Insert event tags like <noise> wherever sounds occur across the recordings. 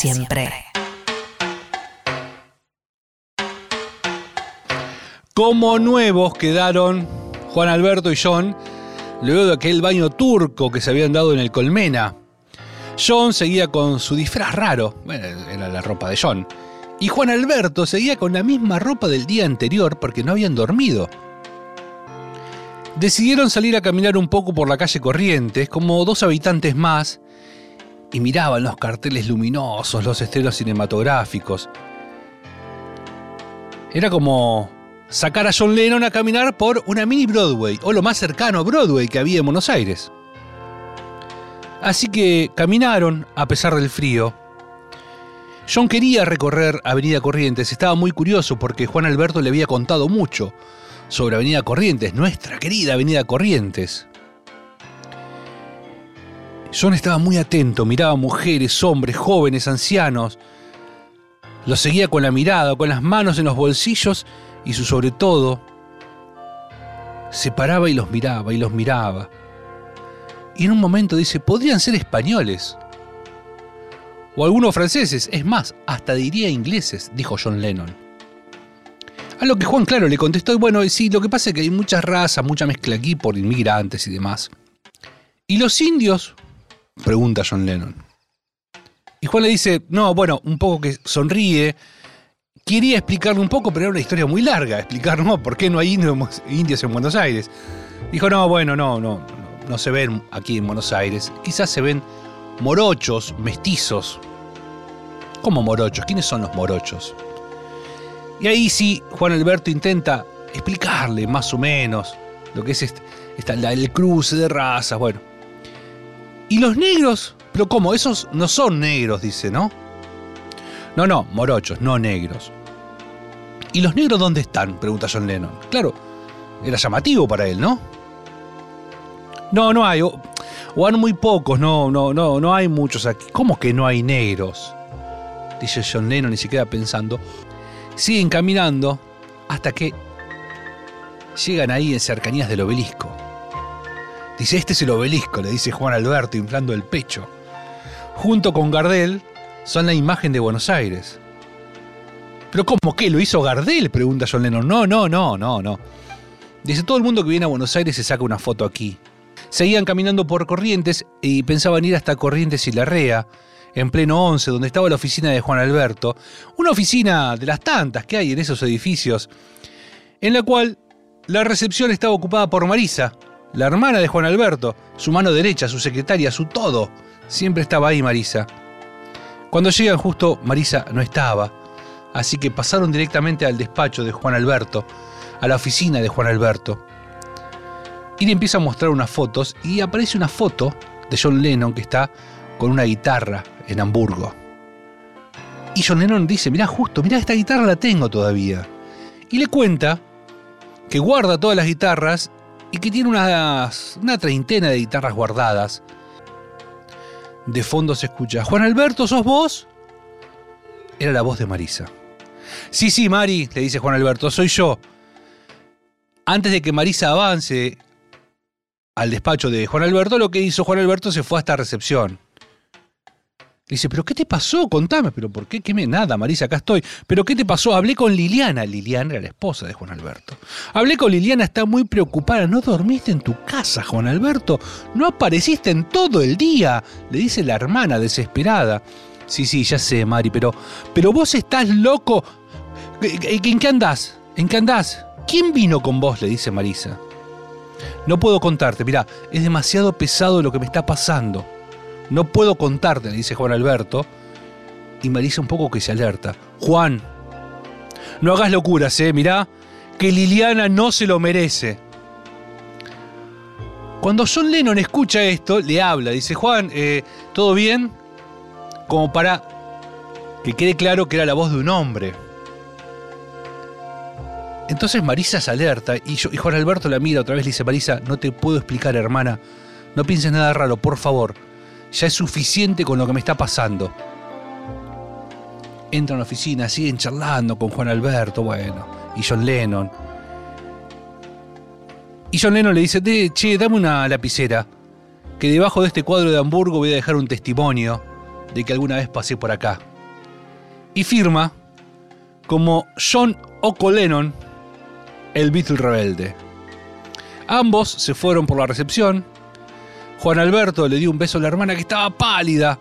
Siempre. Como nuevos quedaron Juan Alberto y John luego de aquel baño turco que se habían dado en el Colmena. John seguía con su disfraz raro, bueno, era la ropa de John, y Juan Alberto seguía con la misma ropa del día anterior porque no habían dormido. Decidieron salir a caminar un poco por la calle Corrientes, como dos habitantes más, y miraban los carteles luminosos, los esteros cinematográficos. Era como sacar a John Lennon a caminar por una mini Broadway, o lo más cercano a Broadway que había en Buenos Aires. Así que caminaron a pesar del frío. John quería recorrer Avenida Corrientes, estaba muy curioso porque Juan Alberto le había contado mucho sobre Avenida Corrientes, nuestra querida Avenida Corrientes. John estaba muy atento, miraba mujeres, hombres, jóvenes, ancianos. Los seguía con la mirada, con las manos en los bolsillos y su sobre todo se paraba y los miraba y los miraba. Y en un momento dice, podrían ser españoles. O algunos franceses, es más, hasta diría ingleses, dijo John Lennon. A lo que Juan Claro le contestó, bueno, sí, lo que pasa es que hay muchas razas, mucha mezcla aquí por inmigrantes y demás. ¿Y los indios? Pregunta John Lennon. Y Juan le dice, no, bueno, un poco que sonríe. Quería explicarle un poco, pero era una historia muy larga, explicar, ¿no? <laughs> ¿Por qué no hay indios, en Buenos Aires? Dijo, no, bueno, no, no, no, se ven aquí en Buenos Aires. Quizás se ven morochos, mestizos. ¿Cómo morochos? ¿Quiénes son los morochos? Y ahí sí, Juan Alberto intenta explicarle más o menos lo que es este, esta- el cruce de razas, bueno. ¿Y los negros? Pero ¿cómo? Esos no son negros, dice, ¿no? No, no, morochos, no negros. ¿Y los negros dónde están? Pregunta John Lennon. Claro, era llamativo para él, ¿no? No, no hay. O, han muy pocos, no, no, no, no hay muchos aquí. ¿Cómo que no hay negros? Dice John Lennon y se queda pensando. Siguen caminando hasta que llegan ahí en cercanías del obelisco. Dice, este es el obelisco, le dice Juan Alberto inflando el pecho. Junto con Gardel son la imagen de Buenos Aires. ¿Pero cómo qué? ¿Lo hizo Gardel? Pregunta John Lennon. No, no, no, no, no. Dice, todo el mundo que viene a Buenos Aires se saca una foto aquí. Seguían caminando por Corrientes y pensaban ir hasta Corrientes y Larrea, en pleno 11, donde estaba la oficina de Juan Alberto, una oficina de las tantas que hay en esos edificios, en la cual la recepción estaba ocupada por Marisa, la hermana de Juan Alberto, su mano derecha, su secretaria, su todo. Siempre estaba ahí Marisa. Cuando llegan justo, Marisa no estaba, así que pasaron directamente al despacho de Juan Alberto, a la oficina de Juan Alberto. Y le empieza a mostrar unas fotos y aparece una foto de John Lennon que está con una guitarra en Hamburgo. Y John Lennon dice, mirá justo, mirá esta guitarra la tengo todavía. Y le cuenta que guarda todas las guitarras y que tiene unas, una treintena de guitarras guardadas. De fondo se escucha, Juan Alberto, ¿sos vos? Era la voz de Marisa. Sí, sí, Mari, le dice Juan Alberto, soy yo. Antes de que Marisa avance al despacho de Juan Alberto, lo que hizo Juan Alberto se fue hasta recepción. Le dice, ¿pero qué te pasó? Contame, ¿pero por qué? ¿Qué me? Nada, Marisa, acá estoy. ¿Pero qué te pasó? Hablé con Liliana. Liliana era la esposa de Juan Alberto. Hablé con Liliana, está muy preocupada. ¿No dormiste en tu casa, Juan Alberto? ¿No apareciste en todo el día? Le dice la hermana, desesperada. Sí, sí, ya sé, Mari, pero, pero vos estás loco. ¿En qué andás? ¿En qué andás? ¿Quién vino con vos? le dice Marisa. No puedo contarte, mirá, es demasiado pesado lo que me está pasando. No puedo contarte, le dice Juan Alberto. Y Marisa un poco que se alerta. Juan, no hagas locuras, ¿eh? Mirá, que Liliana no se lo merece. Cuando John Lennon escucha esto, le habla, dice, Juan, eh, ¿todo bien? Como para Que quede claro que era la voz de un hombre. Entonces Marisa se alerta y, yo- y Juan Alberto la mira otra vez le dice, Marisa, no te puedo explicar, hermana. No pienses nada raro, por favor. Ya es suficiente con lo que me está pasando. Entran a la oficina, siguen charlando con Juan Alberto, bueno, y John Lennon. Y John Lennon le dice, "De- che, dame una lapicera, que debajo de este cuadro de Hamburgo voy a dejar un testimonio de que alguna vez pasé por acá. Y firma como John Oco Lennon, el Beatle rebelde. Ambos se fueron por la recepción. Juan Alberto le dio un beso a la hermana que estaba pálida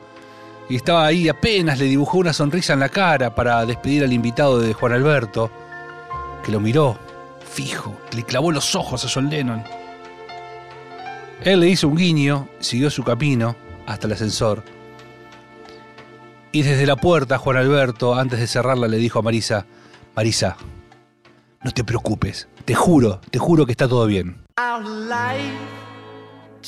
y estaba ahí apenas le dibujó una sonrisa en la cara para despedir al invitado de Juan Alberto, que lo miró fijo, le clavó los ojos a John Lennon. Él le hizo un guiño, siguió su camino hasta el ascensor. Y desde la puerta, Juan Alberto, antes de cerrarla, le dijo a Marisa, Marisa, no te preocupes, te juro, te juro que está todo bien.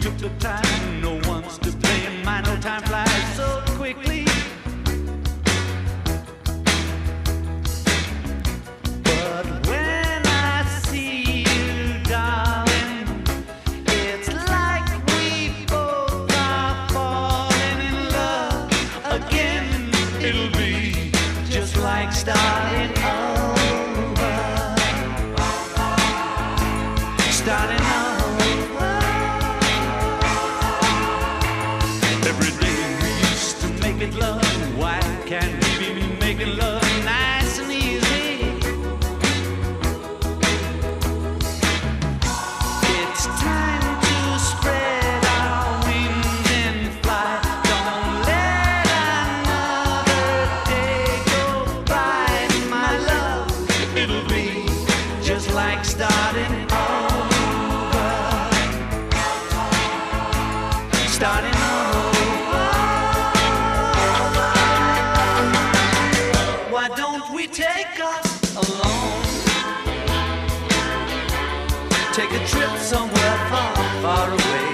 took the time. No one's to blame. My no time flies so quickly. But Take a trip somewhere far, far away.